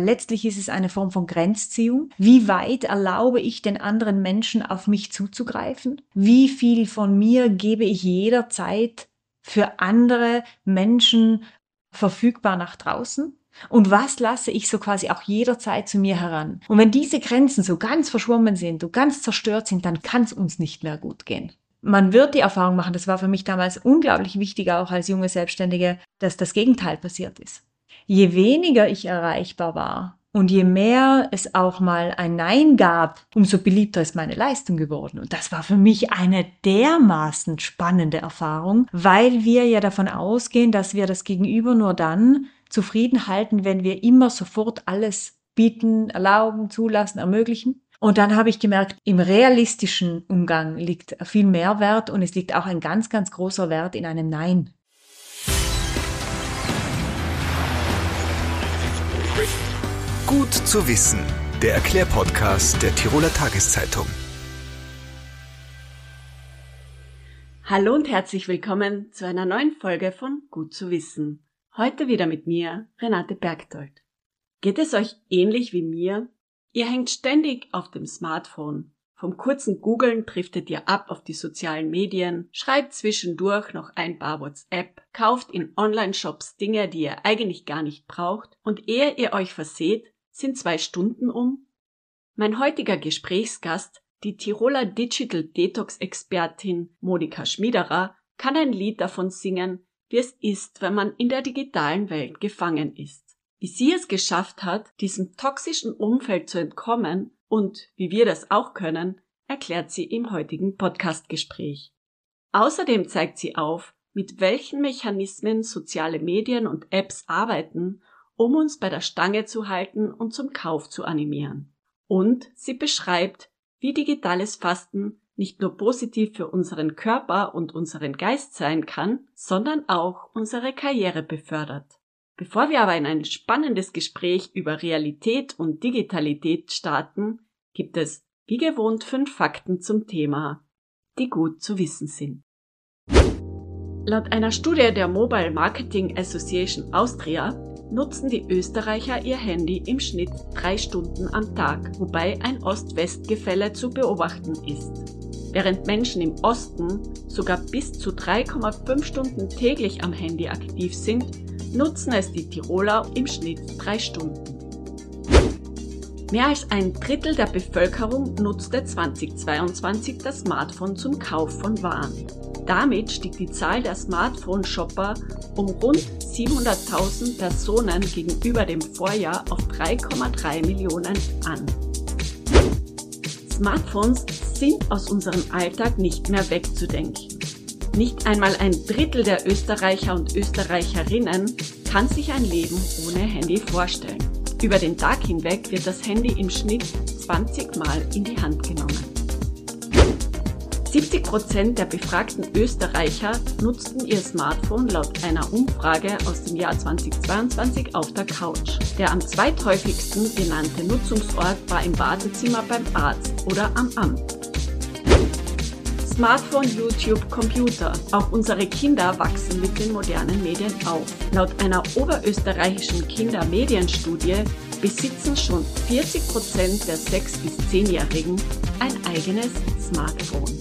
Letztlich ist es eine Form von Grenzziehung. Wie weit erlaube ich den anderen Menschen auf mich zuzugreifen? Wie viel von mir gebe ich jederzeit für andere Menschen verfügbar nach draußen? Und was lasse ich so quasi auch jederzeit zu mir heran? Und wenn diese Grenzen so ganz verschwommen sind und ganz zerstört sind, dann kann es uns nicht mehr gut gehen. Man wird die Erfahrung machen, das war für mich damals unglaublich wichtig, auch als junge Selbstständige, dass das Gegenteil passiert ist. Je weniger ich erreichbar war und je mehr es auch mal ein Nein gab, umso beliebter ist meine Leistung geworden. Und das war für mich eine dermaßen spannende Erfahrung, weil wir ja davon ausgehen, dass wir das Gegenüber nur dann zufrieden halten, wenn wir immer sofort alles bieten, erlauben, zulassen, ermöglichen. Und dann habe ich gemerkt, im realistischen Umgang liegt viel mehr Wert und es liegt auch ein ganz, ganz großer Wert in einem Nein. Gut zu wissen, der Erklärpodcast der Tiroler Tageszeitung. Hallo und herzlich willkommen zu einer neuen Folge von Gut zu wissen. Heute wieder mit mir, Renate Bergtold. Geht es euch ähnlich wie mir? Ihr hängt ständig auf dem Smartphone. Vom kurzen Googlen driftet ihr ab auf die sozialen Medien, schreibt zwischendurch noch ein paar WhatsApp, kauft in Online-Shops Dinge, die ihr eigentlich gar nicht braucht und ehe ihr euch verseht, sind zwei Stunden um? Mein heutiger Gesprächsgast, die Tiroler Digital Detox Expertin Monika Schmiederer, kann ein Lied davon singen, wie es ist, wenn man in der digitalen Welt gefangen ist. Wie sie es geschafft hat, diesem toxischen Umfeld zu entkommen und wie wir das auch können, erklärt sie im heutigen Podcastgespräch. Außerdem zeigt sie auf, mit welchen Mechanismen soziale Medien und Apps arbeiten, um uns bei der Stange zu halten und zum Kauf zu animieren. Und sie beschreibt, wie digitales Fasten nicht nur positiv für unseren Körper und unseren Geist sein kann, sondern auch unsere Karriere befördert. Bevor wir aber in ein spannendes Gespräch über Realität und Digitalität starten, gibt es wie gewohnt fünf Fakten zum Thema, die gut zu wissen sind. Laut einer Studie der Mobile Marketing Association Austria nutzen die Österreicher ihr Handy im Schnitt drei Stunden am Tag, wobei ein Ost-West-Gefälle zu beobachten ist. Während Menschen im Osten sogar bis zu 3,5 Stunden täglich am Handy aktiv sind, nutzen es die Tiroler im Schnitt drei Stunden. Mehr als ein Drittel der Bevölkerung nutzte 2022 das Smartphone zum Kauf von Waren. Damit stieg die Zahl der Smartphone-Shopper um rund 700.000 Personen gegenüber dem Vorjahr auf 3,3 Millionen an. Smartphones sind aus unserem Alltag nicht mehr wegzudenken. Nicht einmal ein Drittel der Österreicher und Österreicherinnen kann sich ein Leben ohne Handy vorstellen. Über den Tag hinweg wird das Handy im Schnitt 20 Mal in die Hand genommen. 70 Prozent der befragten Österreicher nutzten ihr Smartphone laut einer Umfrage aus dem Jahr 2022 auf der Couch. Der am zweithäufigsten genannte Nutzungsort war im Wartezimmer beim Arzt oder am Amt. Smartphone, YouTube, Computer. Auch unsere Kinder wachsen mit den modernen Medien auf. Laut einer oberösterreichischen Kindermedienstudie besitzen schon 40 Prozent der 6- bis 10-Jährigen ein eigenes Smartphone.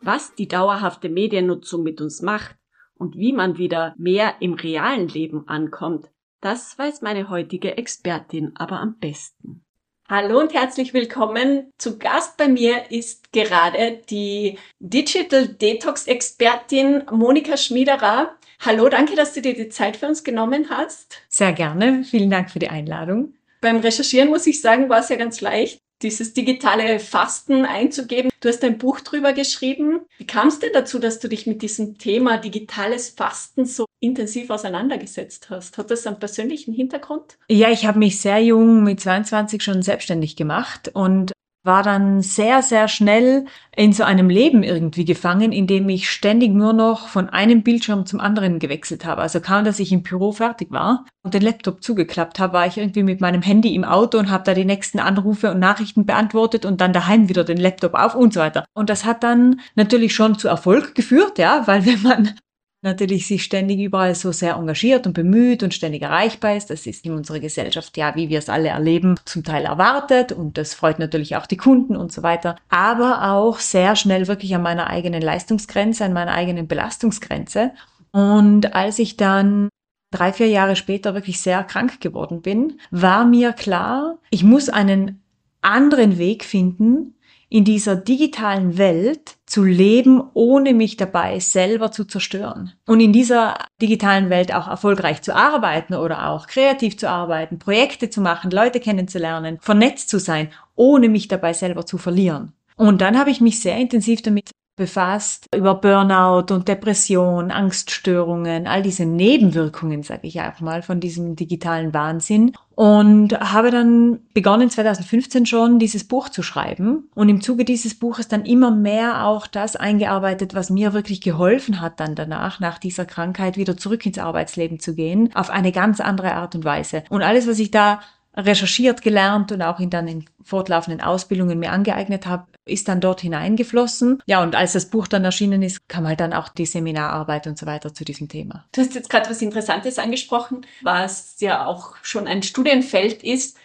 Was die dauerhafte Mediennutzung mit uns macht und wie man wieder mehr im realen Leben ankommt, das weiß meine heutige Expertin aber am besten. Hallo und herzlich willkommen. Zu Gast bei mir ist gerade die Digital Detox Expertin Monika Schmiederer. Hallo, danke, dass du dir die Zeit für uns genommen hast. Sehr gerne. Vielen Dank für die Einladung. Beim Recherchieren muss ich sagen, war es ja ganz leicht, dieses digitale Fasten einzugeben. Du hast ein Buch drüber geschrieben. Wie kam es denn dazu, dass du dich mit diesem Thema digitales Fasten so intensiv auseinandergesetzt hast? Hat das einen persönlichen Hintergrund? Ja, ich habe mich sehr jung mit 22 schon selbstständig gemacht und war dann sehr, sehr schnell in so einem Leben irgendwie gefangen, in dem ich ständig nur noch von einem Bildschirm zum anderen gewechselt habe. Also kaum, dass ich im Büro fertig war und den Laptop zugeklappt habe, war ich irgendwie mit meinem Handy im Auto und habe da die nächsten Anrufe und Nachrichten beantwortet und dann daheim wieder den Laptop auf und so weiter. Und das hat dann natürlich schon zu Erfolg geführt, ja, weil wenn man natürlich sich ständig überall so sehr engagiert und bemüht und ständig erreichbar ist. Das ist in unserer Gesellschaft ja, wie wir es alle erleben, zum Teil erwartet und das freut natürlich auch die Kunden und so weiter. Aber auch sehr schnell wirklich an meiner eigenen Leistungsgrenze, an meiner eigenen Belastungsgrenze. Und als ich dann drei, vier Jahre später wirklich sehr krank geworden bin, war mir klar, ich muss einen anderen Weg finden, in dieser digitalen Welt zu leben, ohne mich dabei selber zu zerstören. Und in dieser digitalen Welt auch erfolgreich zu arbeiten oder auch kreativ zu arbeiten, Projekte zu machen, Leute kennenzulernen, vernetzt zu sein, ohne mich dabei selber zu verlieren. Und dann habe ich mich sehr intensiv damit befasst, über Burnout und Depression, Angststörungen, all diese Nebenwirkungen, sage ich auch mal, von diesem digitalen Wahnsinn. Und habe dann begonnen 2015 schon dieses Buch zu schreiben und im Zuge dieses Buches dann immer mehr auch das eingearbeitet, was mir wirklich geholfen hat dann danach, nach dieser Krankheit wieder zurück ins Arbeitsleben zu gehen, auf eine ganz andere Art und Weise. Und alles, was ich da recherchiert, gelernt und auch in dann in fortlaufenden Ausbildungen mir angeeignet habe, ist dann dort hineingeflossen. Ja, und als das Buch dann erschienen ist, kam halt dann auch die Seminararbeit und so weiter zu diesem Thema. Du hast jetzt gerade was Interessantes angesprochen, was ja auch schon ein Studienfeld ist.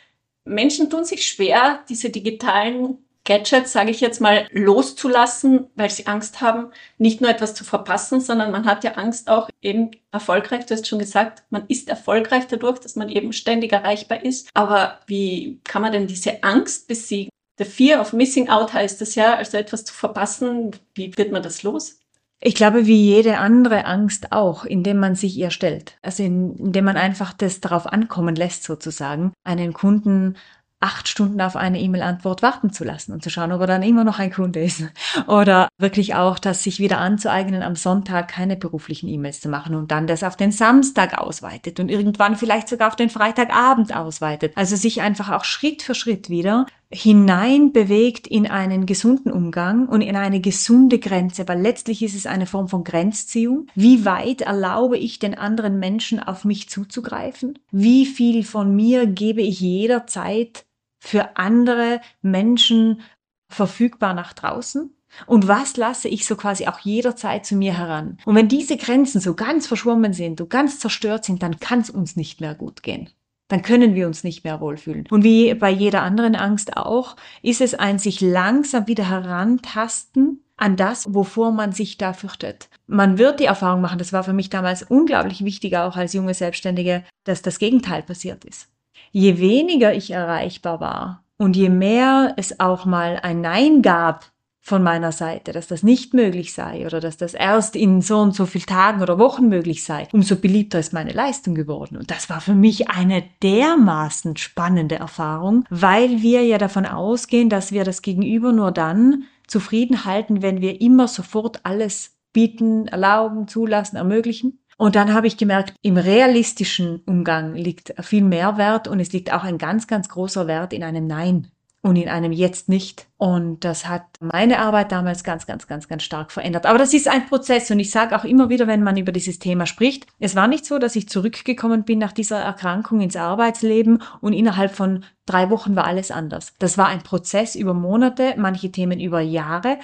Menschen tun sich schwer, diese digitalen Gadgets, sage ich jetzt mal, loszulassen, weil sie Angst haben, nicht nur etwas zu verpassen, sondern man hat ja Angst auch eben erfolgreich, du hast schon gesagt, man ist erfolgreich dadurch, dass man eben ständig erreichbar ist. Aber wie kann man denn diese Angst besiegen? The Fear of Missing Out heißt das ja, also etwas zu verpassen. Wie wird man das los? Ich glaube, wie jede andere Angst auch, indem man sich ihr stellt. Also indem man einfach das darauf ankommen lässt, sozusagen, einen Kunden acht Stunden auf eine E-Mail-Antwort warten zu lassen und zu schauen, ob er dann immer noch ein Kunde ist. Oder wirklich auch, das sich wieder anzueignen, am Sonntag keine beruflichen E-Mails zu machen und dann das auf den Samstag ausweitet und irgendwann vielleicht sogar auf den Freitagabend ausweitet. Also sich einfach auch Schritt für Schritt wieder hinein bewegt in einen gesunden Umgang und in eine gesunde Grenze, weil letztlich ist es eine Form von Grenzziehung. Wie weit erlaube ich den anderen Menschen auf mich zuzugreifen? Wie viel von mir gebe ich jederzeit für andere Menschen verfügbar nach draußen? Und was lasse ich so quasi auch jederzeit zu mir heran? Und wenn diese Grenzen so ganz verschwommen sind und ganz zerstört sind, dann kann es uns nicht mehr gut gehen. Dann können wir uns nicht mehr wohlfühlen. Und wie bei jeder anderen Angst auch, ist es ein sich langsam wieder herantasten an das, wovor man sich da fürchtet. Man wird die Erfahrung machen, das war für mich damals unglaublich wichtig, auch als junge Selbstständige, dass das Gegenteil passiert ist je weniger ich erreichbar war und je mehr es auch mal ein Nein gab von meiner Seite, dass das nicht möglich sei oder dass das erst in so und so viel Tagen oder Wochen möglich sei, umso beliebter ist meine Leistung geworden. Und das war für mich eine dermaßen spannende Erfahrung, weil wir ja davon ausgehen, dass wir das Gegenüber nur dann zufrieden halten, wenn wir immer sofort alles bieten, erlauben, zulassen, ermöglichen. Und dann habe ich gemerkt, im realistischen Umgang liegt viel mehr Wert und es liegt auch ein ganz, ganz großer Wert in einem Nein und in einem Jetzt nicht. Und das hat meine Arbeit damals ganz, ganz, ganz, ganz stark verändert. Aber das ist ein Prozess und ich sage auch immer wieder, wenn man über dieses Thema spricht, es war nicht so, dass ich zurückgekommen bin nach dieser Erkrankung ins Arbeitsleben und innerhalb von drei Wochen war alles anders. Das war ein Prozess über Monate, manche Themen über Jahre,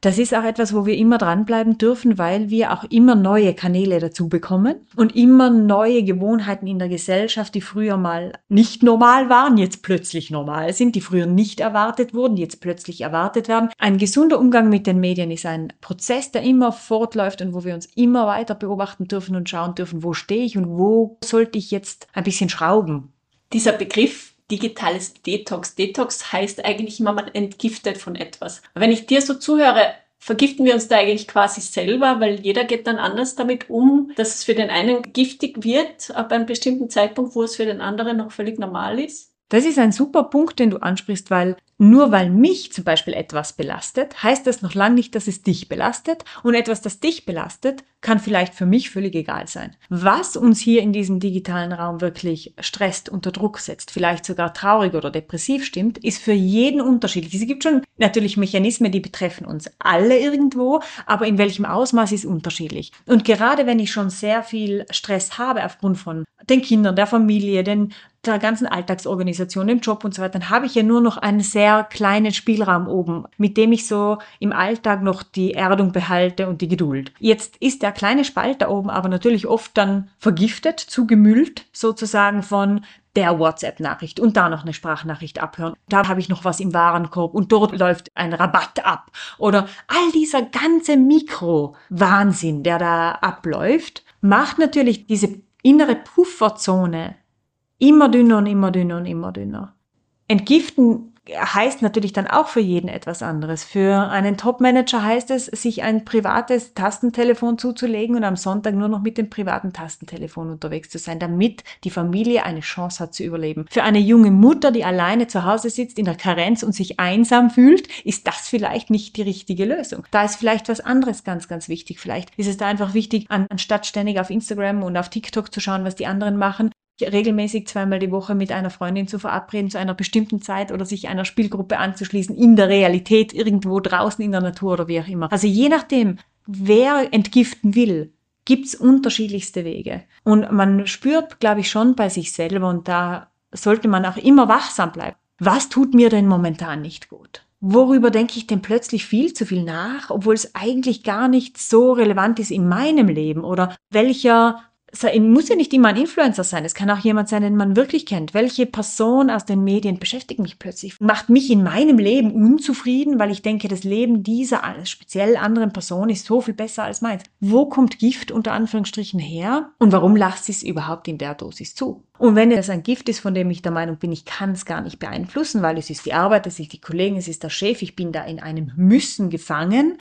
das ist auch etwas, wo wir immer dranbleiben dürfen, weil wir auch immer neue Kanäle dazu bekommen und immer neue Gewohnheiten in der Gesellschaft, die früher mal nicht normal waren, jetzt plötzlich normal sind, die früher nicht erwartet wurden, jetzt plötzlich erwartet werden. Ein gesunder Umgang mit den Medien ist ein Prozess, der immer fortläuft und wo wir uns immer weiter beobachten dürfen und schauen dürfen, wo stehe ich und wo sollte ich jetzt ein bisschen schrauben. Dieser Begriff digitales Detox. Detox heißt eigentlich immer, man entgiftet von etwas. Wenn ich dir so zuhöre, vergiften wir uns da eigentlich quasi selber, weil jeder geht dann anders damit um, dass es für den einen giftig wird, ab einem bestimmten Zeitpunkt, wo es für den anderen noch völlig normal ist? Das ist ein super Punkt, den du ansprichst, weil nur weil mich zum Beispiel etwas belastet, heißt das noch lange nicht, dass es dich belastet. Und etwas, das dich belastet, kann vielleicht für mich völlig egal sein. Was uns hier in diesem digitalen Raum wirklich stresst, unter Druck setzt, vielleicht sogar traurig oder depressiv stimmt, ist für jeden unterschiedlich. Es gibt schon natürlich Mechanismen, die betreffen uns alle irgendwo, aber in welchem Ausmaß ist unterschiedlich. Und gerade wenn ich schon sehr viel Stress habe aufgrund von den Kindern, der Familie, den der ganzen Alltagsorganisation, dem Job und so weiter, dann habe ich ja nur noch einen sehr kleinen Spielraum oben, mit dem ich so im Alltag noch die Erdung behalte und die Geduld. Jetzt ist der kleine Spalt da oben aber natürlich oft dann vergiftet, zugemüllt sozusagen von der WhatsApp-Nachricht und da noch eine Sprachnachricht abhören. Da habe ich noch was im Warenkorb und dort läuft ein Rabatt ab. Oder all dieser ganze Mikro-Wahnsinn, der da abläuft, macht natürlich diese innere Pufferzone immer dünner und immer dünner und immer dünner. Entgiften heißt natürlich dann auch für jeden etwas anderes. Für einen Top-Manager heißt es, sich ein privates Tastentelefon zuzulegen und am Sonntag nur noch mit dem privaten Tastentelefon unterwegs zu sein, damit die Familie eine Chance hat zu überleben. Für eine junge Mutter, die alleine zu Hause sitzt in der Karenz und sich einsam fühlt, ist das vielleicht nicht die richtige Lösung. Da ist vielleicht was anderes ganz, ganz wichtig. Vielleicht ist es da einfach wichtig, anstatt ständig auf Instagram und auf TikTok zu schauen, was die anderen machen, regelmäßig zweimal die Woche mit einer Freundin zu verabreden zu einer bestimmten Zeit oder sich einer Spielgruppe anzuschließen in der Realität irgendwo draußen in der Natur oder wie auch immer. Also je nachdem, wer entgiften will, gibt's unterschiedlichste Wege. Und man spürt, glaube ich, schon bei sich selber und da sollte man auch immer wachsam bleiben. Was tut mir denn momentan nicht gut? Worüber denke ich denn plötzlich viel zu viel nach, obwohl es eigentlich gar nicht so relevant ist in meinem Leben? Oder welcher muss ja nicht immer ein Influencer sein, es kann auch jemand sein, den man wirklich kennt. Welche Person aus den Medien beschäftigt mich plötzlich, macht mich in meinem Leben unzufrieden, weil ich denke, das Leben dieser speziell anderen Person ist so viel besser als meins. Wo kommt Gift unter Anführungsstrichen her und warum lasst sie es überhaupt in der Dosis zu? Und wenn es ein Gift ist, von dem ich der Meinung bin, ich kann es gar nicht beeinflussen, weil es ist die Arbeit, es ist die Kollegen, es ist der Chef, ich bin da in einem Müssen gefangen,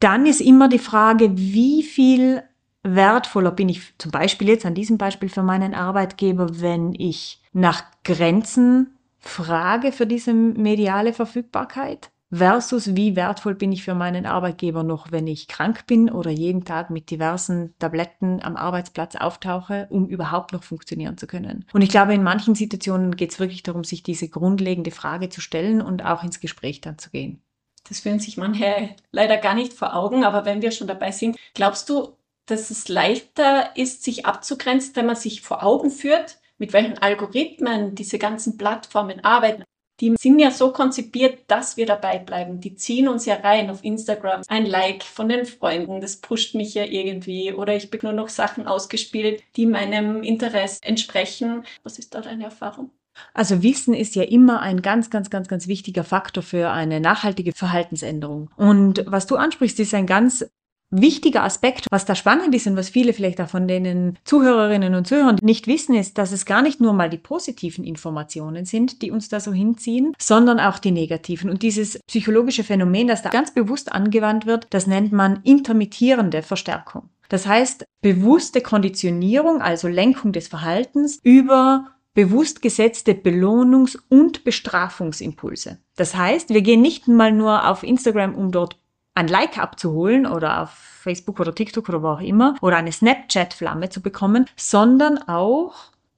dann ist immer die Frage, wie viel wertvoller bin ich zum Beispiel jetzt an diesem Beispiel für meinen Arbeitgeber, wenn ich nach Grenzen frage für diese mediale Verfügbarkeit versus wie wertvoll bin ich für meinen Arbeitgeber noch, wenn ich krank bin oder jeden Tag mit diversen Tabletten am Arbeitsplatz auftauche, um überhaupt noch funktionieren zu können. Und ich glaube, in manchen Situationen geht es wirklich darum, sich diese grundlegende Frage zu stellen und auch ins Gespräch dann zu gehen. Das führen sich manche leider gar nicht vor Augen, aber wenn wir schon dabei sind, glaubst du, dass es leichter ist, sich abzugrenzen, wenn man sich vor Augen führt, mit welchen Algorithmen diese ganzen Plattformen arbeiten. Die sind ja so konzipiert, dass wir dabei bleiben. Die ziehen uns ja rein auf Instagram. Ein Like von den Freunden, das pusht mich ja irgendwie. Oder ich bin nur noch Sachen ausgespielt, die meinem Interesse entsprechen. Was ist da deine Erfahrung? Also Wissen ist ja immer ein ganz, ganz, ganz, ganz wichtiger Faktor für eine nachhaltige Verhaltensänderung. Und was du ansprichst, ist ein ganz wichtiger Aspekt, was da spannend ist und was viele vielleicht auch von den Zuhörerinnen und Zuhörern nicht wissen, ist, dass es gar nicht nur mal die positiven Informationen sind, die uns da so hinziehen, sondern auch die negativen. Und dieses psychologische Phänomen, das da ganz bewusst angewandt wird, das nennt man intermittierende Verstärkung. Das heißt, bewusste Konditionierung, also Lenkung des Verhaltens über bewusst gesetzte Belohnungs- und Bestrafungsimpulse. Das heißt, wir gehen nicht mal nur auf Instagram, um dort ein Like abzuholen oder auf Facebook oder TikTok oder wo auch immer oder eine Snapchat-Flamme zu bekommen, sondern auch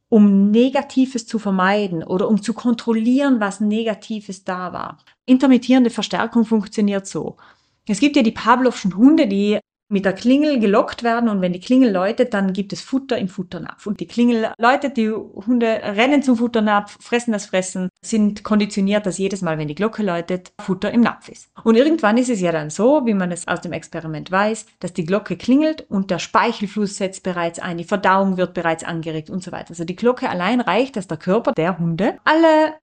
um Negatives zu vermeiden oder um zu kontrollieren, was Negatives da war. Intermittierende Verstärkung funktioniert so. Es gibt ja die Pavlovschen Hunde, die mit der Klingel gelockt werden und wenn die Klingel läutet, dann gibt es Futter im Futternapf. Und die Klingel läutet, die Hunde rennen zum Futternapf, fressen das Fressen, sind konditioniert, dass jedes Mal, wenn die Glocke läutet, Futter im Napf ist. Und irgendwann ist es ja dann so, wie man es aus dem Experiment weiß, dass die Glocke klingelt und der Speichelfluss setzt bereits ein, die Verdauung wird bereits angeregt und so weiter. Also die Glocke allein reicht, dass der Körper der Hunde alle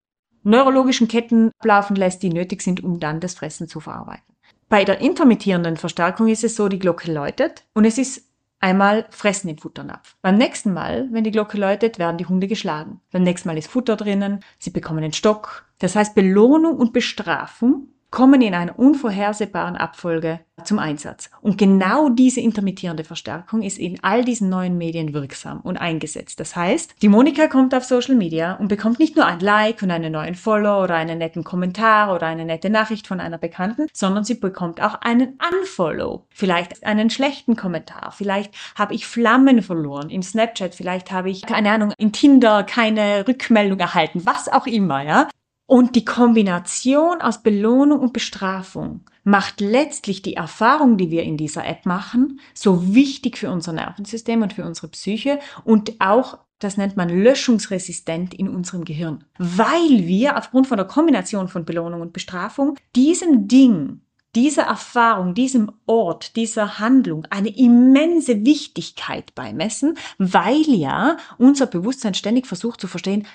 neurologischen Ketten laufen lässt, die nötig sind, um dann das Fressen zu verarbeiten. Bei der intermittierenden Verstärkung ist es so, die Glocke läutet und es ist einmal Fressen im Futternapf. Beim nächsten Mal, wenn die Glocke läutet, werden die Hunde geschlagen. Beim nächsten Mal ist Futter drinnen, sie bekommen einen Stock. Das heißt, Belohnung und Bestrafung kommen in einer unvorhersehbaren Abfolge zum Einsatz. Und genau diese intermittierende Verstärkung ist in all diesen neuen Medien wirksam und eingesetzt. Das heißt, die Monika kommt auf Social Media und bekommt nicht nur ein Like und einen neuen Follow oder einen netten Kommentar oder eine nette Nachricht von einer Bekannten, sondern sie bekommt auch einen Unfollow. Vielleicht einen schlechten Kommentar. Vielleicht habe ich Flammen verloren in Snapchat. Vielleicht habe ich, keine Ahnung, in Tinder keine Rückmeldung erhalten. Was auch immer, ja. Und die Kombination aus Belohnung und Bestrafung macht letztlich die Erfahrung, die wir in dieser App machen, so wichtig für unser Nervensystem und für unsere Psyche und auch das nennt man löschungsresistent in unserem Gehirn, weil wir aufgrund von der Kombination von Belohnung und Bestrafung diesem Ding, dieser Erfahrung, diesem Ort, dieser Handlung eine immense Wichtigkeit beimessen, weil ja unser Bewusstsein ständig versucht zu verstehen,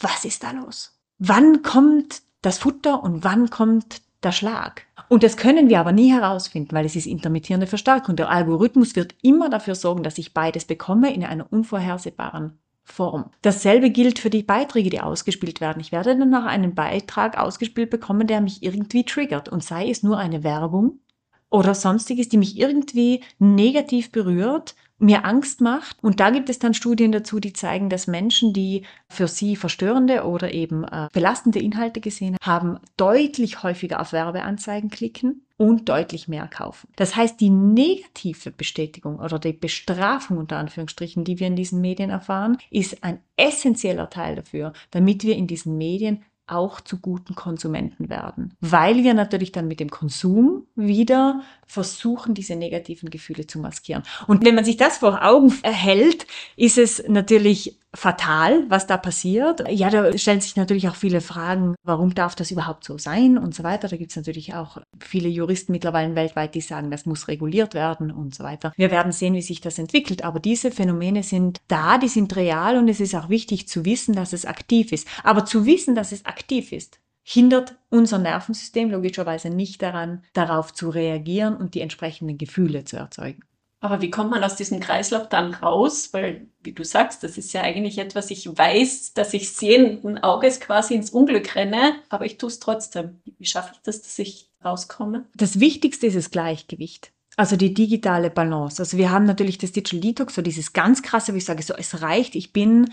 was ist da los? Wann kommt das Futter und wann kommt der Schlag? Und das können wir aber nie herausfinden, weil es ist intermittierende Verstärkung. Der Algorithmus wird immer dafür sorgen, dass ich beides bekomme in einer unvorhersehbaren Form. Dasselbe gilt für die Beiträge, die ausgespielt werden. Ich werde dann noch einen Beitrag ausgespielt bekommen, der mich irgendwie triggert und sei es nur eine Werbung oder sonstiges, die mich irgendwie negativ berührt mir Angst macht. Und da gibt es dann Studien dazu, die zeigen, dass Menschen, die für sie verstörende oder eben äh, belastende Inhalte gesehen haben, deutlich häufiger auf Werbeanzeigen klicken und deutlich mehr kaufen. Das heißt, die negative Bestätigung oder die Bestrafung unter Anführungsstrichen, die wir in diesen Medien erfahren, ist ein essentieller Teil dafür, damit wir in diesen Medien auch zu guten Konsumenten werden, weil wir natürlich dann mit dem Konsum wieder versuchen, diese negativen Gefühle zu maskieren. Und wenn man sich das vor Augen erhält, ist es natürlich fatal, was da passiert. Ja, da stellen sich natürlich auch viele Fragen, warum darf das überhaupt so sein und so weiter. Da gibt es natürlich auch viele Juristen mittlerweile weltweit, die sagen, das muss reguliert werden und so weiter. Wir werden sehen, wie sich das entwickelt, aber diese Phänomene sind da, die sind real und es ist auch wichtig zu wissen, dass es aktiv ist. Aber zu wissen, dass es aktiv ist, hindert unser Nervensystem logischerweise nicht daran, darauf zu reagieren und die entsprechenden Gefühle zu erzeugen. Aber wie kommt man aus diesem Kreislauf dann raus? Weil, wie du sagst, das ist ja eigentlich etwas, ich weiß, dass ich sehenden Auges quasi ins Unglück renne, aber ich tue es trotzdem. Wie schaffe ich das, dass ich rauskomme? Das Wichtigste ist das Gleichgewicht. Also die digitale Balance. Also wir haben natürlich das Digital Detox, so dieses ganz krasse, wie ich sage, so es reicht, ich bin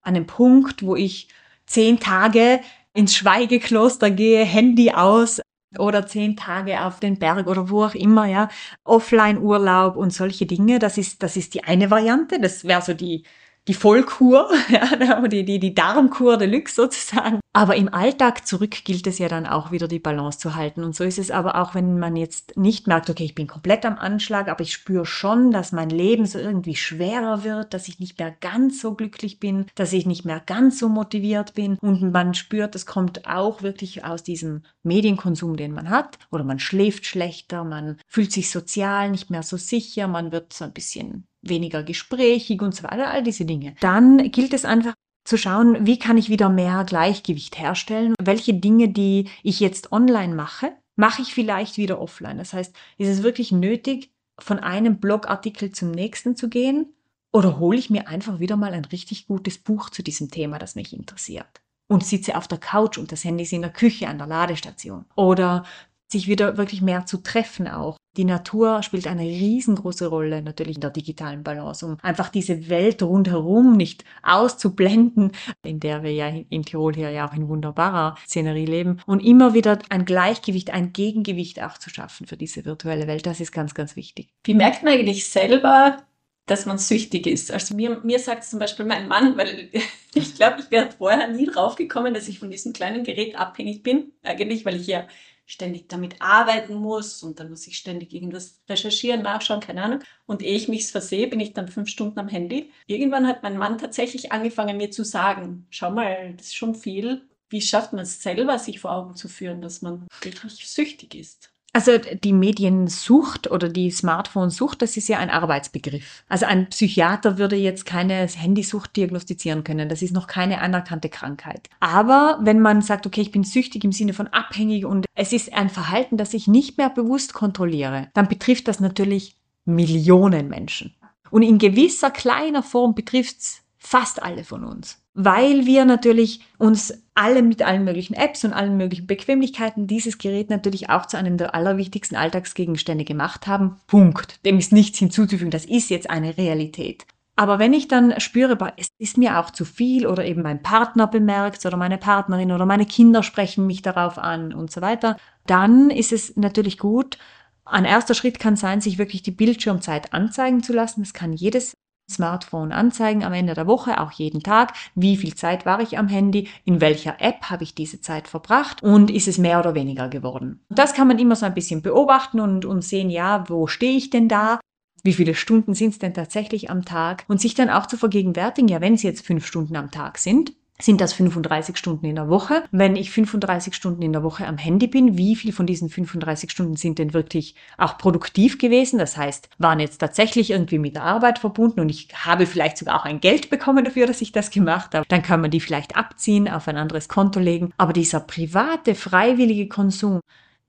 an einem Punkt, wo ich zehn Tage ins Schweigekloster gehe, Handy aus, oder zehn Tage auf den Berg oder wo auch immer, ja, Offline-Urlaub und solche Dinge. Das ist, das ist die eine Variante. Das wäre so die, die Vollkur, ja, die, die, die Darmkur Deluxe sozusagen. Aber im Alltag zurück gilt es ja dann auch wieder die Balance zu halten. Und so ist es aber auch, wenn man jetzt nicht merkt, okay, ich bin komplett am Anschlag, aber ich spüre schon, dass mein Leben so irgendwie schwerer wird, dass ich nicht mehr ganz so glücklich bin, dass ich nicht mehr ganz so motiviert bin. Und man spürt, es kommt auch wirklich aus diesem Medienkonsum, den man hat. Oder man schläft schlechter, man fühlt sich sozial nicht mehr so sicher, man wird so ein bisschen weniger gesprächig und so weiter, all diese Dinge. Dann gilt es einfach zu schauen, wie kann ich wieder mehr Gleichgewicht herstellen? Welche Dinge, die ich jetzt online mache, mache ich vielleicht wieder offline? Das heißt, ist es wirklich nötig, von einem Blogartikel zum nächsten zu gehen? Oder hole ich mir einfach wieder mal ein richtig gutes Buch zu diesem Thema, das mich interessiert? Und sitze auf der Couch und das Handy ist in der Küche an der Ladestation. Oder sich wieder wirklich mehr zu treffen auch. Die Natur spielt eine riesengroße Rolle natürlich in der digitalen Balance, um einfach diese Welt rundherum nicht auszublenden, in der wir ja in Tirol hier ja auch in wunderbarer Szenerie leben und immer wieder ein Gleichgewicht, ein Gegengewicht auch zu schaffen für diese virtuelle Welt. Das ist ganz, ganz wichtig. Wie merkt man eigentlich selber, dass man süchtig ist. Also mir, mir sagt zum Beispiel mein Mann, weil ich glaube, ich wäre vorher nie drauf gekommen, dass ich von diesem kleinen Gerät abhängig bin. Eigentlich, weil ich ja ständig damit arbeiten muss und dann muss ich ständig irgendwas recherchieren, nachschauen, keine Ahnung. Und ehe ich mich versehe, bin ich dann fünf Stunden am Handy. Irgendwann hat mein Mann tatsächlich angefangen, mir zu sagen, schau mal, das ist schon viel. Wie schafft man es selber, sich vor Augen zu führen, dass man wirklich süchtig ist? Also die Mediensucht oder die Smartphone-Sucht, das ist ja ein Arbeitsbegriff. Also ein Psychiater würde jetzt keine Handysucht diagnostizieren können. Das ist noch keine anerkannte Krankheit. Aber wenn man sagt, okay, ich bin süchtig im Sinne von abhängig und es ist ein Verhalten, das ich nicht mehr bewusst kontrolliere, dann betrifft das natürlich Millionen Menschen. Und in gewisser kleiner Form betrifft es fast alle von uns weil wir natürlich uns alle mit allen möglichen Apps und allen möglichen Bequemlichkeiten dieses Gerät natürlich auch zu einem der allerwichtigsten Alltagsgegenstände gemacht haben. Punkt. Dem ist nichts hinzuzufügen. Das ist jetzt eine Realität. Aber wenn ich dann spüre, es ist mir auch zu viel oder eben mein Partner bemerkt oder meine Partnerin oder meine Kinder sprechen mich darauf an und so weiter, dann ist es natürlich gut. Ein erster Schritt kann sein, sich wirklich die Bildschirmzeit anzeigen zu lassen. Das kann jedes Smartphone anzeigen am Ende der Woche, auch jeden Tag, wie viel Zeit war ich am Handy, in welcher App habe ich diese Zeit verbracht und ist es mehr oder weniger geworden. Das kann man immer so ein bisschen beobachten und, und sehen, ja, wo stehe ich denn da? wie viele Stunden sind es denn tatsächlich am Tag und sich dann auch zu vergegenwärtigen, ja, wenn es jetzt fünf Stunden am Tag sind, sind das 35 Stunden in der Woche. Wenn ich 35 Stunden in der Woche am Handy bin, wie viel von diesen 35 Stunden sind denn wirklich auch produktiv gewesen? Das heißt, waren jetzt tatsächlich irgendwie mit der Arbeit verbunden und ich habe vielleicht sogar auch ein Geld bekommen dafür, dass ich das gemacht habe. Dann kann man die vielleicht abziehen, auf ein anderes Konto legen. Aber dieser private, freiwillige Konsum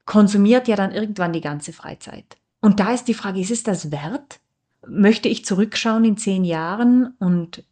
konsumiert ja dann irgendwann die ganze Freizeit. Und da ist die Frage, ist es das wert? Möchte ich zurückschauen in zehn Jahren und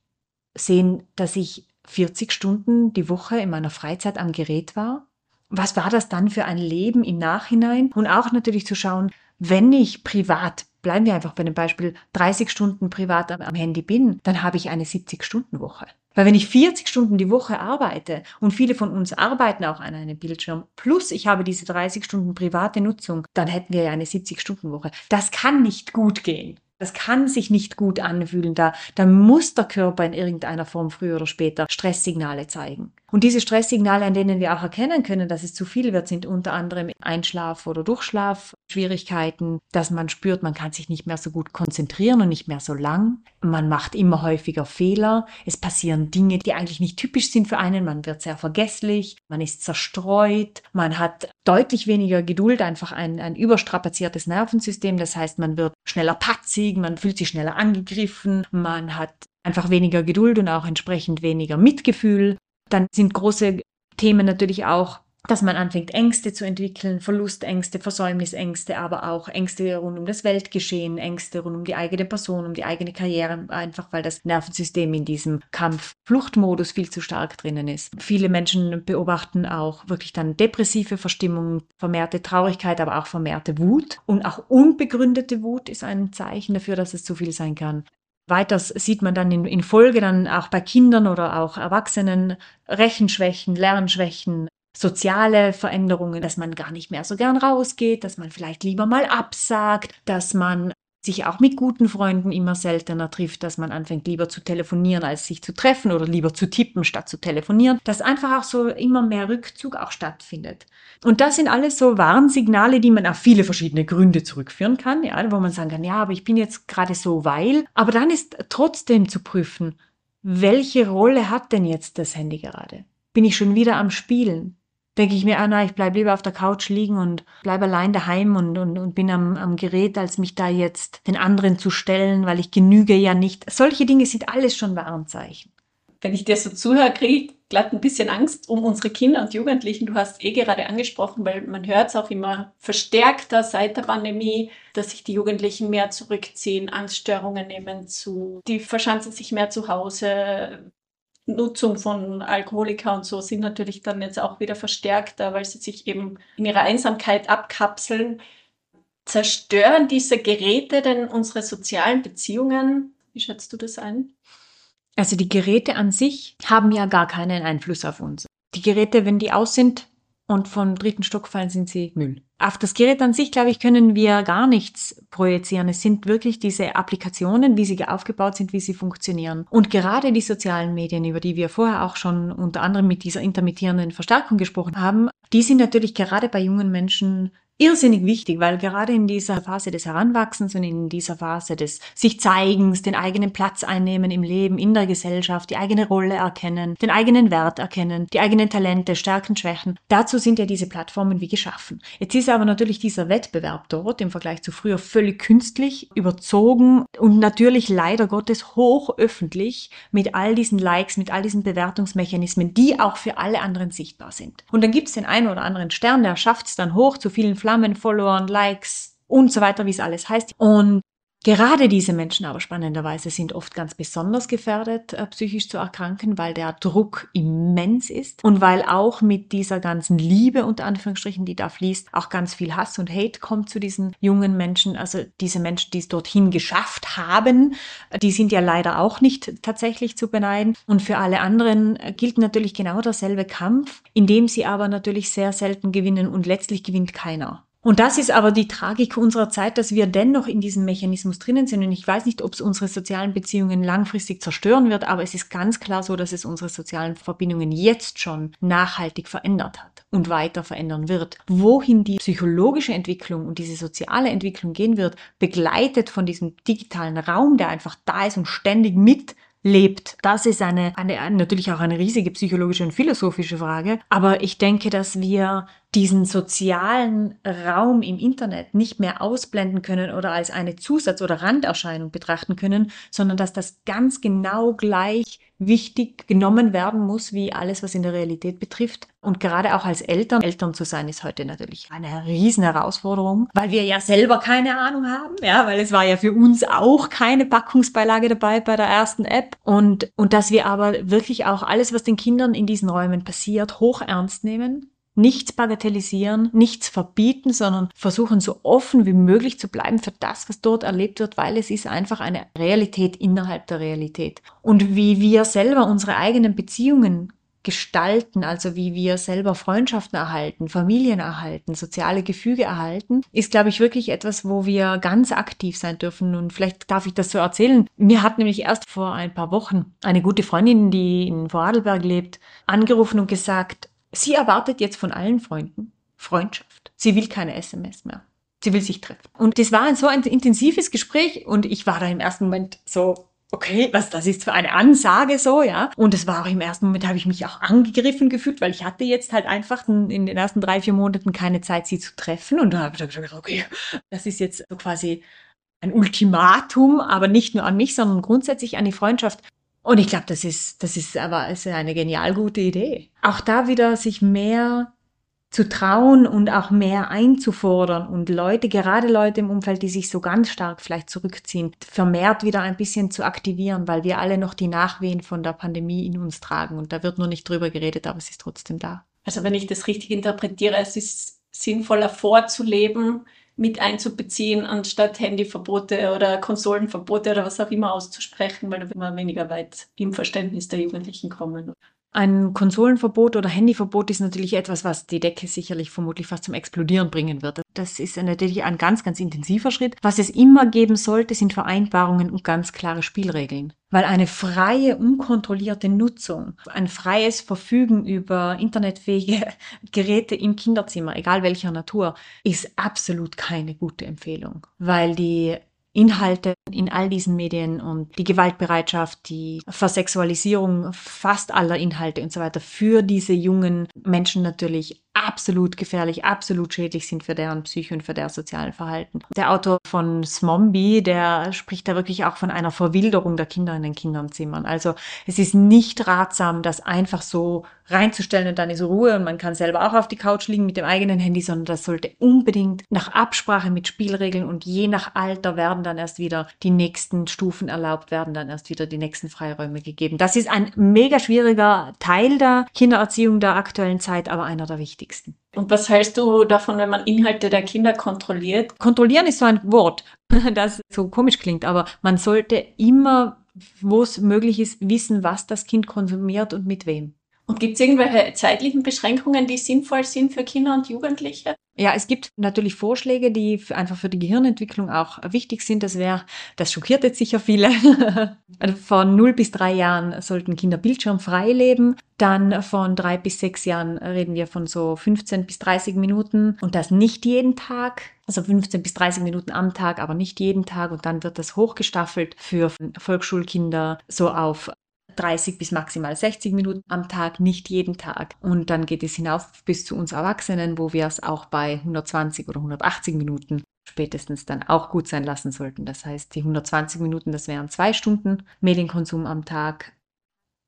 sehen, dass ich 40 Stunden die Woche in meiner Freizeit am Gerät war? Was war das dann für ein Leben im Nachhinein? Und auch natürlich zu schauen, wenn ich privat, bleiben wir einfach bei dem Beispiel, 30 Stunden privat am, Handy bin, dann habe ich eine 70-Stunden-Woche. Weil wenn ich 40 Stunden die Woche arbeite und viele von uns arbeiten auch an einem Bildschirm, plus ich habe diese 30 Stunden private Nutzung, dann hätten wir ja eine 70-Stunden-Woche. Das kann nicht gut gehen. Das kann sich nicht gut anfühlen. Da, da muss der Körper in irgendeiner Form früher oder später Stresssignale zeigen. Und diese Stresssignale, an denen wir auch erkennen können, dass es zu viel wird, sind unter anderem Einschlaf- oder Durchschlafschwierigkeiten, dass man spürt, man kann sich nicht mehr so gut konzentrieren und nicht mehr so lang. Man macht immer häufiger Fehler. Es passieren Dinge, die eigentlich nicht typisch sind für einen. Man wird sehr vergesslich, man ist zerstreut, man hat deutlich weniger Geduld, einfach ein, ein überstrapaziertes Nervensystem. Das heißt, man wird schneller patzig, man fühlt sich schneller angegriffen, man hat einfach weniger Geduld und auch entsprechend weniger Mitgefühl. Dann sind große Themen natürlich auch, dass man anfängt, Ängste zu entwickeln, Verlustängste, Versäumnisängste, aber auch Ängste rund um das Weltgeschehen, Ängste rund um die eigene Person, um die eigene Karriere, einfach weil das Nervensystem in diesem Kampf-Fluchtmodus viel zu stark drinnen ist. Viele Menschen beobachten auch wirklich dann depressive Verstimmung, vermehrte Traurigkeit, aber auch vermehrte Wut. Und auch unbegründete Wut ist ein Zeichen dafür, dass es zu viel sein kann. Weiters sieht man dann in, in Folge dann auch bei Kindern oder auch Erwachsenen Rechenschwächen, Lernschwächen, soziale Veränderungen, dass man gar nicht mehr so gern rausgeht, dass man vielleicht lieber mal absagt, dass man sich auch mit guten Freunden immer seltener trifft, dass man anfängt lieber zu telefonieren, als sich zu treffen oder lieber zu tippen, statt zu telefonieren, dass einfach auch so immer mehr Rückzug auch stattfindet. Und das sind alles so Warnsignale, die man auf viele verschiedene Gründe zurückführen kann, ja, wo man sagen kann, ja, aber ich bin jetzt gerade so, weil, aber dann ist trotzdem zu prüfen, welche Rolle hat denn jetzt das Handy gerade? Bin ich schon wieder am Spielen? Denke ich mir, ah na, ich bleib lieber auf der Couch liegen und bleib allein daheim und, und, und bin am, am Gerät, als mich da jetzt den anderen zu stellen, weil ich genüge ja nicht. Solche Dinge sind alles schon Warnzeichen. Wenn ich dir so zuhöre, kriege ich glatt ein bisschen Angst um unsere Kinder und Jugendlichen. Du hast eh gerade angesprochen, weil man hört es auch immer verstärkter seit der Pandemie, dass sich die Jugendlichen mehr zurückziehen, Angststörungen nehmen zu, die verschanzen sich mehr zu Hause, Nutzung von Alkoholika und so sind natürlich dann jetzt auch wieder verstärkter, weil sie sich eben in ihrer Einsamkeit abkapseln. Zerstören diese Geräte denn unsere sozialen Beziehungen? Wie schätzt du das ein? Also die Geräte an sich haben ja gar keinen Einfluss auf uns. Die Geräte, wenn die aus sind, und vom dritten Stock fallen sind sie Müll. Auf das Gerät an sich, glaube ich, können wir gar nichts projizieren. Es sind wirklich diese Applikationen, wie sie aufgebaut sind, wie sie funktionieren. Und gerade die sozialen Medien, über die wir vorher auch schon unter anderem mit dieser intermittierenden Verstärkung gesprochen haben, die sind natürlich gerade bei jungen Menschen irrsinnig wichtig, weil gerade in dieser Phase des Heranwachsens und in dieser Phase des sich Zeigens, den eigenen Platz einnehmen im Leben, in der Gesellschaft, die eigene Rolle erkennen, den eigenen Wert erkennen, die eigenen Talente, Stärken, Schwächen. Dazu sind ja diese Plattformen wie geschaffen. Jetzt ist aber natürlich dieser Wettbewerb dort im Vergleich zu früher völlig künstlich, überzogen und natürlich leider Gottes hochöffentlich mit all diesen Likes, mit all diesen Bewertungsmechanismen, die auch für alle anderen sichtbar sind. Und dann gibt es den einen oder anderen Stern, der schafft es dann hoch zu vielen Flammen, Followern, Likes und so weiter, wie es alles heißt. Und Gerade diese Menschen aber spannenderweise sind oft ganz besonders gefährdet, äh, psychisch zu erkranken, weil der Druck immens ist und weil auch mit dieser ganzen Liebe unter Anführungsstrichen, die da fließt, auch ganz viel Hass und Hate kommt zu diesen jungen Menschen. Also diese Menschen, die es dorthin geschafft haben, die sind ja leider auch nicht tatsächlich zu beneiden. Und für alle anderen äh, gilt natürlich genau derselbe Kampf, in dem sie aber natürlich sehr selten gewinnen und letztlich gewinnt keiner. Und das ist aber die Tragik unserer Zeit, dass wir dennoch in diesem Mechanismus drinnen sind. Und ich weiß nicht, ob es unsere sozialen Beziehungen langfristig zerstören wird, aber es ist ganz klar so, dass es unsere sozialen Verbindungen jetzt schon nachhaltig verändert hat. und weiter verändern wird. Wohin die psychologische Entwicklung und diese soziale Entwicklung gehen wird, begleitet von diesem digitalen Raum, der einfach da ist und ständig mit lebt. Das ist eine, eine, natürlich auch eine riesige psychologische und philosophische Frage. Aber ich denke, dass wir diesen sozialen Raum im Internet nicht mehr ausblenden können oder als eine Zusatz- oder Randerscheinung betrachten können, sondern dass das ganz genau gleich wichtig genommen werden muss, wie alles, was in der Realität betrifft. Und gerade auch als Eltern, Eltern zu sein, ist heute natürlich eine riesen Herausforderung, weil wir ja selber keine Ahnung haben, ja, weil es war ja für uns auch keine Packungsbeilage dabei bei der ersten App und, und dass wir aber wirklich auch alles, was den Kindern in diesen Räumen passiert, hoch ernst nehmen nichts bagatellisieren, nichts verbieten, sondern versuchen so offen wie möglich zu bleiben für das, was dort erlebt wird, weil es ist einfach eine Realität innerhalb der Realität. Und wie wir selber unsere eigenen Beziehungen gestalten, also wie wir selber Freundschaften erhalten, Familien erhalten, soziale Gefüge erhalten, ist, glaube ich, wirklich etwas, wo wir ganz aktiv sein dürfen. Und vielleicht darf ich das so erzählen. Mir hat nämlich erst vor ein paar Wochen eine gute Freundin, die in Vorarlberg lebt, angerufen und gesagt, Sie erwartet jetzt von allen Freunden Freundschaft. Sie will keine SMS mehr. Sie will sich treffen. Und das war ein so ein intensives Gespräch und ich war da im ersten Moment so, okay, was das ist für eine Ansage so, ja. Und es war auch im ersten Moment, habe ich mich auch angegriffen gefühlt, weil ich hatte jetzt halt einfach in den ersten drei, vier Monaten keine Zeit, sie zu treffen. Und dann habe ich gesagt, okay, das ist jetzt so quasi ein Ultimatum, aber nicht nur an mich, sondern grundsätzlich an die Freundschaft. Und ich glaube, das ist, das ist aber ist eine genial gute Idee. Auch da wieder sich mehr zu trauen und auch mehr einzufordern und Leute, gerade Leute im Umfeld, die sich so ganz stark vielleicht zurückziehen, vermehrt wieder ein bisschen zu aktivieren, weil wir alle noch die Nachwehen von der Pandemie in uns tragen und da wird nur nicht drüber geredet, aber es ist trotzdem da. Also wenn ich das richtig interpretiere, es ist sinnvoller vorzuleben, mit einzubeziehen, anstatt Handyverbote oder Konsolenverbote oder was auch immer auszusprechen, weil wir immer weniger weit im Verständnis der Jugendlichen kommen. Ein Konsolenverbot oder Handyverbot ist natürlich etwas, was die Decke sicherlich vermutlich fast zum Explodieren bringen wird. Das ist natürlich ein ganz, ganz intensiver Schritt. Was es immer geben sollte, sind Vereinbarungen und ganz klare Spielregeln. Weil eine freie, unkontrollierte Nutzung, ein freies Verfügen über internetfähige Geräte im Kinderzimmer, egal welcher Natur, ist absolut keine gute Empfehlung. Weil die Inhalte in all diesen Medien und die Gewaltbereitschaft, die Versexualisierung fast aller Inhalte und so weiter für diese jungen Menschen natürlich absolut gefährlich, absolut schädlich sind für deren Psyche und für deren sozialen Verhalten. Der Autor von Smombi, der spricht da wirklich auch von einer Verwilderung der Kinder in den Kinderzimmern. Also es ist nicht ratsam, das einfach so reinzustellen und dann ist Ruhe und man kann selber auch auf die Couch liegen mit dem eigenen Handy, sondern das sollte unbedingt nach Absprache mit Spielregeln und je nach Alter werden dann erst wieder die nächsten Stufen erlaubt, werden dann erst wieder die nächsten Freiräume gegeben. Das ist ein mega schwieriger Teil der Kindererziehung der aktuellen Zeit, aber einer der wichtigsten. Und was hältst du davon, wenn man Inhalte der Kinder kontrolliert? Kontrollieren ist so ein Wort, das so komisch klingt, aber man sollte immer, wo es möglich ist, wissen, was das Kind konsumiert und mit wem. Und gibt es irgendwelche zeitlichen Beschränkungen, die sinnvoll sind für Kinder und Jugendliche? Ja, es gibt natürlich Vorschläge, die einfach für die Gehirnentwicklung auch wichtig sind. Das wäre, das schockiert jetzt sicher viele. Von 0 bis 3 Jahren sollten Kinder bildschirmfrei leben. Dann von 3 bis 6 Jahren reden wir von so 15 bis 30 Minuten und das nicht jeden Tag. Also 15 bis 30 Minuten am Tag, aber nicht jeden Tag. Und dann wird das hochgestaffelt für Volksschulkinder so auf 30 bis maximal 60 Minuten am Tag, nicht jeden Tag. Und dann geht es hinauf bis zu uns Erwachsenen, wo wir es auch bei 120 oder 180 Minuten spätestens dann auch gut sein lassen sollten. Das heißt, die 120 Minuten, das wären zwei Stunden Medienkonsum am Tag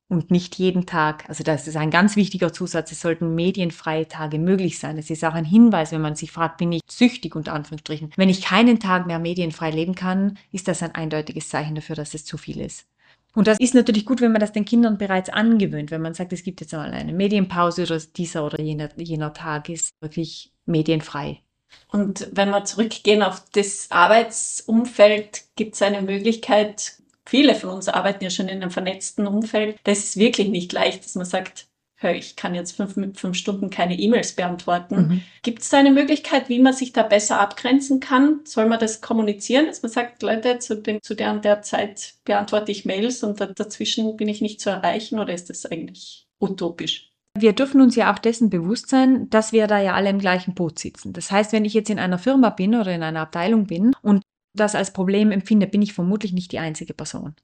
und nicht jeden Tag. Also das ist ein ganz wichtiger Zusatz. Es sollten medienfreie Tage möglich sein. Es ist auch ein Hinweis, wenn man sich fragt, bin ich süchtig unter Anführungsstrichen. Wenn ich keinen Tag mehr medienfrei leben kann, ist das ein eindeutiges Zeichen dafür, dass es zu viel ist. Und das ist natürlich gut, wenn man das den Kindern bereits angewöhnt, wenn man sagt, es gibt jetzt mal eine Medienpause oder dieser oder jener, jener Tag ist wirklich medienfrei. Und wenn wir zurückgehen auf das Arbeitsumfeld, gibt es eine Möglichkeit, viele von uns arbeiten ja schon in einem vernetzten Umfeld, das ist wirklich nicht leicht, dass man sagt, ich kann jetzt fünf, fünf Stunden keine E-Mails beantworten. Mhm. Gibt es da eine Möglichkeit, wie man sich da besser abgrenzen kann? Soll man das kommunizieren, dass man sagt, Leute, zu, dem, zu der und der Zeit beantworte ich Mails und dazwischen bin ich nicht zu erreichen oder ist das eigentlich utopisch? wir dürfen uns ja auch dessen bewusst sein, dass wir da ja alle im gleichen Boot sitzen. Das heißt, wenn ich jetzt in einer Firma bin oder in einer Abteilung bin und das als Problem empfinde, bin ich vermutlich nicht die einzige Person.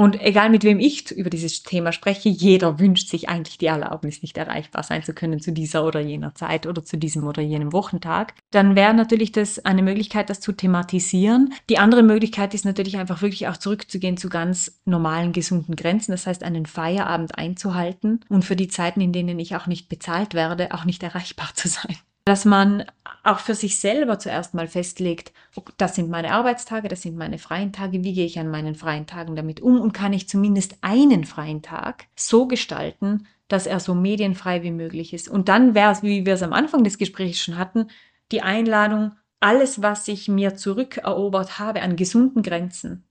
Und egal mit wem ich über dieses Thema spreche, jeder wünscht sich eigentlich die Erlaubnis, nicht erreichbar sein zu können zu dieser oder jener Zeit oder zu diesem oder jenem Wochentag. Dann wäre natürlich das eine Möglichkeit, das zu thematisieren. Die andere Möglichkeit ist natürlich einfach wirklich auch zurückzugehen zu ganz normalen, gesunden Grenzen. Das heißt, einen Feierabend einzuhalten und für die Zeiten, in denen ich auch nicht bezahlt werde, auch nicht erreichbar zu sein dass man auch für sich selber zuerst mal festlegt, das sind meine Arbeitstage, das sind meine freien Tage, wie gehe ich an meinen freien Tagen damit um und kann ich zumindest einen freien Tag so gestalten, dass er so medienfrei wie möglich ist. Und dann wäre es, wie wir es am Anfang des Gesprächs schon hatten, die Einladung, alles, was ich mir zurückerobert habe an gesunden Grenzen,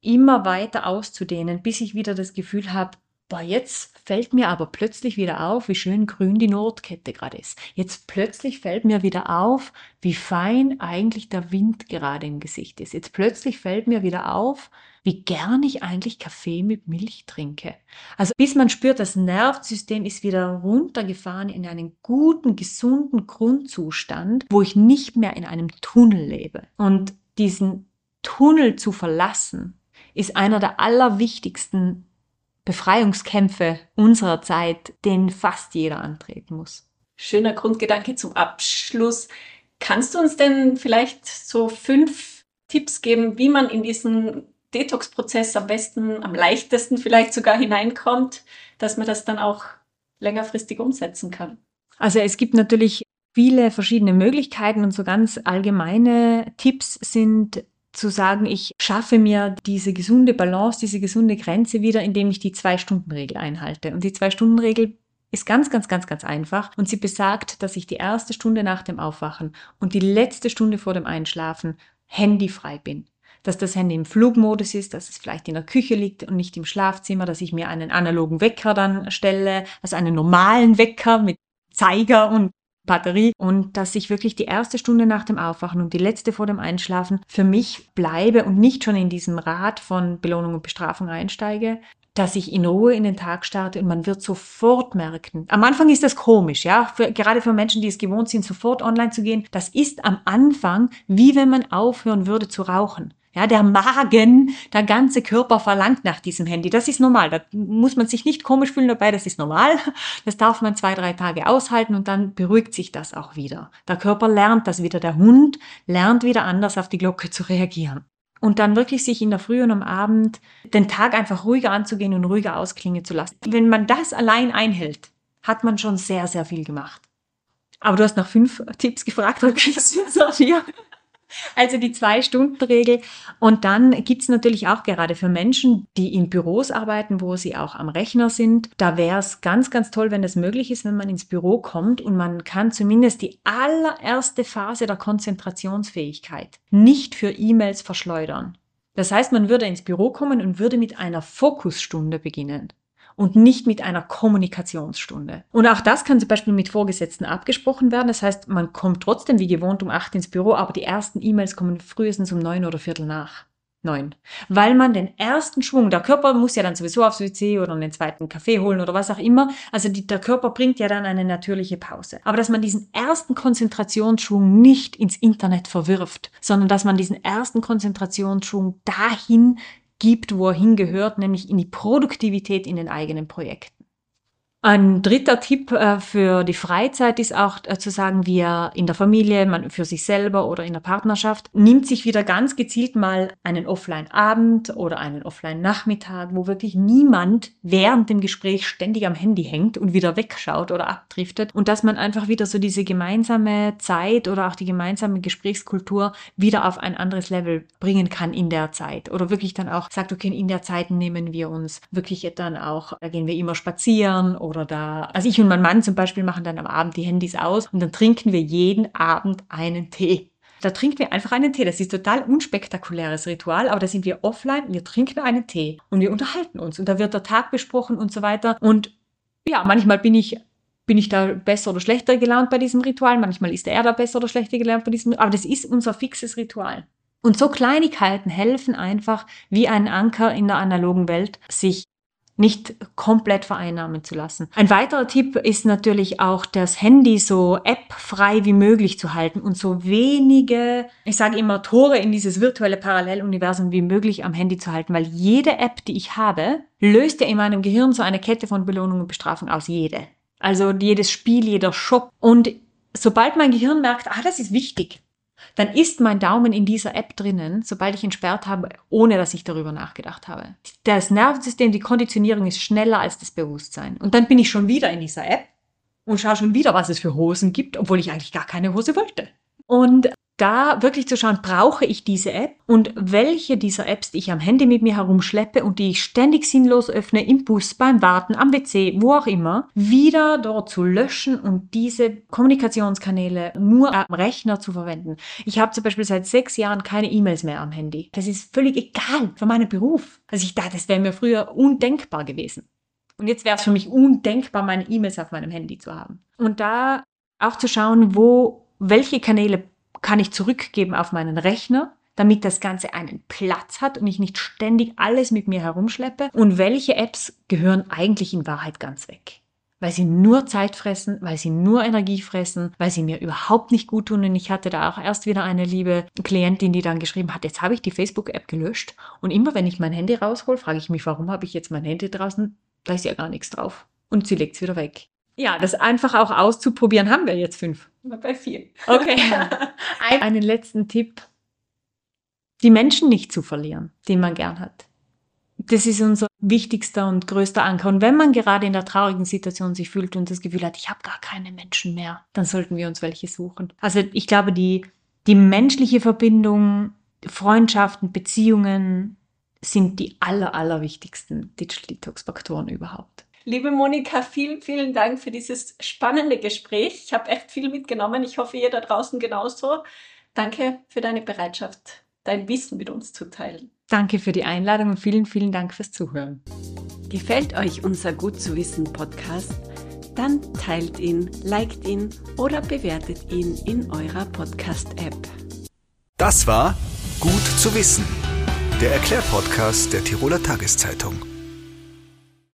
immer weiter auszudehnen, bis ich wieder das Gefühl habe, Boah, jetzt fällt mir aber plötzlich wieder auf, wie schön grün die Nordkette gerade ist. Jetzt plötzlich fällt mir wieder auf, wie fein eigentlich der Wind gerade im Gesicht ist. Jetzt plötzlich fällt mir wieder auf, wie gern ich eigentlich Kaffee mit Milch trinke. Also bis man spürt, das Nervensystem ist wieder runtergefahren in einen guten, gesunden Grundzustand, wo ich nicht mehr in einem Tunnel lebe. Und diesen Tunnel zu verlassen, ist einer der allerwichtigsten Befreiungskämpfe unserer Zeit, den fast jeder antreten muss. Schöner Grundgedanke zum Abschluss. Kannst du uns denn vielleicht so fünf Tipps geben, wie man in diesen Detox-Prozess am besten, am leichtesten vielleicht sogar hineinkommt, dass man das dann auch längerfristig umsetzen kann? Also es gibt natürlich viele verschiedene Möglichkeiten und so ganz allgemeine Tipps sind zu sagen, ich schaffe mir diese gesunde Balance, diese gesunde Grenze wieder, indem ich die Zwei-Stunden-Regel einhalte. Und die Zwei-Stunden-Regel ist ganz, ganz, ganz, ganz einfach. Und sie besagt, dass ich die erste Stunde nach dem Aufwachen und die letzte Stunde vor dem Einschlafen handyfrei bin. Dass das Handy im Flugmodus ist, dass es vielleicht in der Küche liegt und nicht im Schlafzimmer, dass ich mir einen analogen Wecker dann stelle, also einen normalen Wecker mit Zeiger und Batterie und dass ich wirklich die erste Stunde nach dem Aufwachen und die letzte vor dem Einschlafen für mich bleibe und nicht schon in diesem Rad von Belohnung und Bestrafung einsteige, dass ich in Ruhe in den Tag starte und man wird sofort merken. Am Anfang ist das komisch, ja, für, gerade für Menschen, die es gewohnt sind, sofort online zu gehen. Das ist am Anfang wie wenn man aufhören würde zu rauchen. Ja, der Magen, der ganze Körper verlangt nach diesem Handy. Das ist normal. Da muss man sich nicht komisch fühlen dabei. Das ist normal. Das darf man zwei, drei Tage aushalten und dann beruhigt sich das auch wieder. Der Körper lernt das wieder. Der Hund lernt wieder anders auf die Glocke zu reagieren. Und dann wirklich sich in der Früh und am Abend den Tag einfach ruhiger anzugehen und ruhiger ausklingen zu lassen. Wenn man das allein einhält, hat man schon sehr, sehr viel gemacht. Aber du hast nach fünf Tipps gefragt, oder Also die Zwei-Stunden-Regel. Und dann gibt's natürlich auch gerade für Menschen, die in Büros arbeiten, wo sie auch am Rechner sind, da wäre es ganz, ganz toll, wenn es möglich ist, wenn man ins Büro kommt und man kann zumindest die allererste Phase der Konzentrationsfähigkeit nicht für E-Mails verschleudern. Das heißt, man würde ins Büro kommen und würde mit einer Fokusstunde beginnen und nicht mit einer Kommunikationsstunde. Und auch das kann zum Beispiel mit Vorgesetzten abgesprochen werden. Das heißt, man kommt trotzdem wie gewohnt um acht ins Büro, aber die ersten E-Mails kommen frühestens um neun oder viertel nach neun. Weil man den ersten Schwung, der Körper muss ja dann sowieso aufs WC oder einen zweiten Kaffee holen oder was auch immer. Also die, der Körper bringt ja dann eine natürliche Pause. Aber dass man diesen ersten Konzentrationsschwung nicht ins Internet verwirft, sondern dass man diesen ersten Konzentrationsschwung dahin gibt, wo er hingehört, nämlich in die Produktivität in den eigenen Projekten. Ein dritter Tipp äh, für die Freizeit ist auch äh, zu sagen, wir in der Familie, man für sich selber oder in der Partnerschaft, nimmt sich wieder ganz gezielt mal einen Offline-Abend oder einen Offline-Nachmittag, wo wirklich niemand während dem Gespräch ständig am Handy hängt und wieder wegschaut oder abdriftet. Und dass man einfach wieder so diese gemeinsame Zeit oder auch die gemeinsame Gesprächskultur wieder auf ein anderes Level bringen kann in der Zeit. Oder wirklich dann auch sagt, okay, in der Zeit nehmen wir uns wirklich dann auch, da gehen wir immer spazieren oder da, also ich und mein Mann zum Beispiel machen dann am Abend die Handys aus und dann trinken wir jeden Abend einen Tee. Da trinken wir einfach einen Tee. Das ist total unspektakuläres Ritual, aber da sind wir offline, wir trinken einen Tee und wir unterhalten uns und da wird der Tag besprochen und so weiter. Und ja, manchmal bin ich bin ich da besser oder schlechter gelaunt bei diesem Ritual, manchmal ist er da besser oder schlechter gelaunt bei diesem, aber das ist unser fixes Ritual. Und so Kleinigkeiten helfen einfach wie ein Anker in der analogen Welt, sich nicht komplett vereinnahmen zu lassen. Ein weiterer Tipp ist natürlich auch, das Handy so appfrei wie möglich zu halten und so wenige, ich sage immer, Tore in dieses virtuelle Paralleluniversum wie möglich am Handy zu halten, weil jede App, die ich habe, löst ja in meinem Gehirn so eine Kette von Belohnung und Bestrafung aus. Jede. Also jedes Spiel, jeder Shop. Und sobald mein Gehirn merkt, ah, das ist wichtig, dann ist mein Daumen in dieser App drinnen, sobald ich entsperrt habe, ohne dass ich darüber nachgedacht habe. Das Nervensystem, die Konditionierung ist schneller als das Bewusstsein. Und dann bin ich schon wieder in dieser App und schaue schon wieder, was es für Hosen gibt, obwohl ich eigentlich gar keine Hose wollte. Und da wirklich zu schauen, brauche ich diese App und welche dieser Apps, die ich am Handy mit mir herumschleppe und die ich ständig sinnlos öffne, im Bus, beim Warten, am WC, wo auch immer, wieder dort zu löschen und diese Kommunikationskanäle nur am Rechner zu verwenden. Ich habe zum Beispiel seit sechs Jahren keine E-Mails mehr am Handy. Das ist völlig egal für meinen Beruf. Also ich dachte, das wäre mir früher undenkbar gewesen. Und jetzt wäre es für mich undenkbar, meine E-Mails auf meinem Handy zu haben. Und da auch zu schauen, wo, welche Kanäle kann ich zurückgeben auf meinen Rechner, damit das Ganze einen Platz hat und ich nicht ständig alles mit mir herumschleppe? Und welche Apps gehören eigentlich in Wahrheit ganz weg? Weil sie nur Zeit fressen, weil sie nur Energie fressen, weil sie mir überhaupt nicht gut tun. Und ich hatte da auch erst wieder eine liebe Klientin, die dann geschrieben hat, jetzt habe ich die Facebook-App gelöscht. Und immer wenn ich mein Handy raushol, frage ich mich, warum habe ich jetzt mein Handy draußen? Da ist ja gar nichts drauf. Und sie legt es wieder weg. Ja, das einfach auch auszuprobieren, haben wir jetzt fünf. Bei vier. Okay. Ein, einen letzten Tipp. Die Menschen nicht zu verlieren, die man gern hat. Das ist unser wichtigster und größter Anker. Und wenn man gerade in der traurigen Situation sich fühlt und das Gefühl hat, ich habe gar keine Menschen mehr, dann sollten wir uns welche suchen. Also ich glaube, die, die menschliche Verbindung, Freundschaften, Beziehungen sind die aller, allerwichtigsten Digital Detox-Faktoren überhaupt. Liebe Monika, vielen, vielen Dank für dieses spannende Gespräch. Ich habe echt viel mitgenommen. Ich hoffe, ihr da draußen genauso. Danke für deine Bereitschaft, dein Wissen mit uns zu teilen. Danke für die Einladung und vielen, vielen Dank fürs Zuhören. Gefällt euch unser Gut zu wissen Podcast? Dann teilt ihn, liked ihn oder bewertet ihn in eurer Podcast-App. Das war Gut zu wissen, der Erklärpodcast der Tiroler Tageszeitung.